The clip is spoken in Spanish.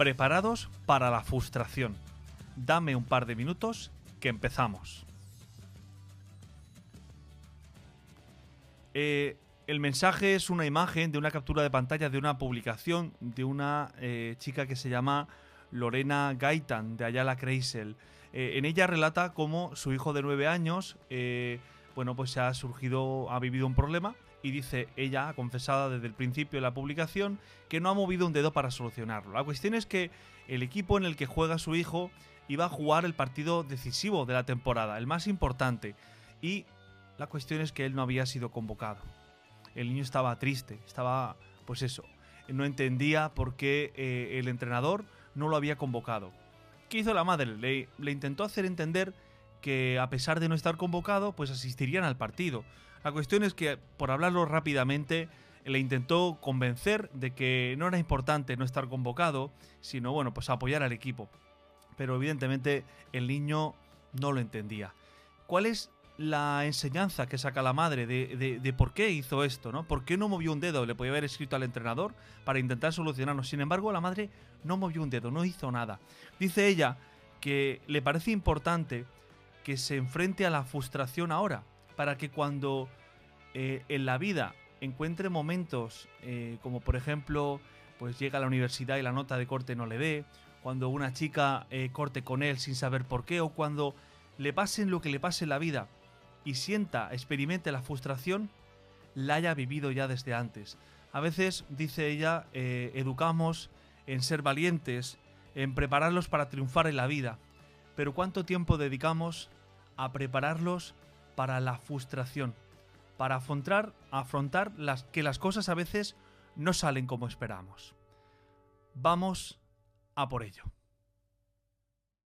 preparados para la frustración. Dame un par de minutos que empezamos. Eh, el mensaje es una imagen de una captura de pantalla de una publicación de una eh, chica que se llama Lorena Gaitan de Ayala Kreisel. Eh, en ella relata cómo su hijo de nueve años, bueno, pues ha surgido, ha vivido un problema y dice ella, confesada desde el principio de la publicación, que no ha movido un dedo para solucionarlo. La cuestión es que el equipo en el que juega su hijo iba a jugar el partido decisivo de la temporada, el más importante, y la cuestión es que él no había sido convocado. El niño estaba triste, estaba, pues eso, no entendía por qué eh, el entrenador no lo había convocado. ¿Qué hizo la madre? Le intentó hacer entender que a pesar de no estar convocado, pues asistirían al partido. La cuestión es que, por hablarlo rápidamente, le intentó convencer de que no era importante no estar convocado, sino, bueno, pues apoyar al equipo. Pero evidentemente el niño no lo entendía. ¿Cuál es la enseñanza que saca la madre de, por qué hizo esto, ¿no? ¿Por qué no movió un dedo? Le podía haber escrito al entrenador para intentar solucionarlo. Sin embargo, la madre no movió un dedo, no hizo nada. Dice ella que le parece importante que se enfrente a la frustración ahora, para que cuando eh, en la vida encuentre momentos eh, como por ejemplo pues llega a la universidad y la nota de corte no le dé, cuando una chica eh, corte con él sin saber por qué o cuando le pasen lo que le pase en la vida y sienta, experimente la frustración, la haya vivido ya desde antes. A veces, dice ella, educamos en ser valientes, en prepararlos para triunfar en la vida, pero ¿cuánto tiempo dedicamos a prepararlos para la frustración? Para afrontar, afrontar las, que las cosas a veces no salen como esperamos. Vamos a por ello.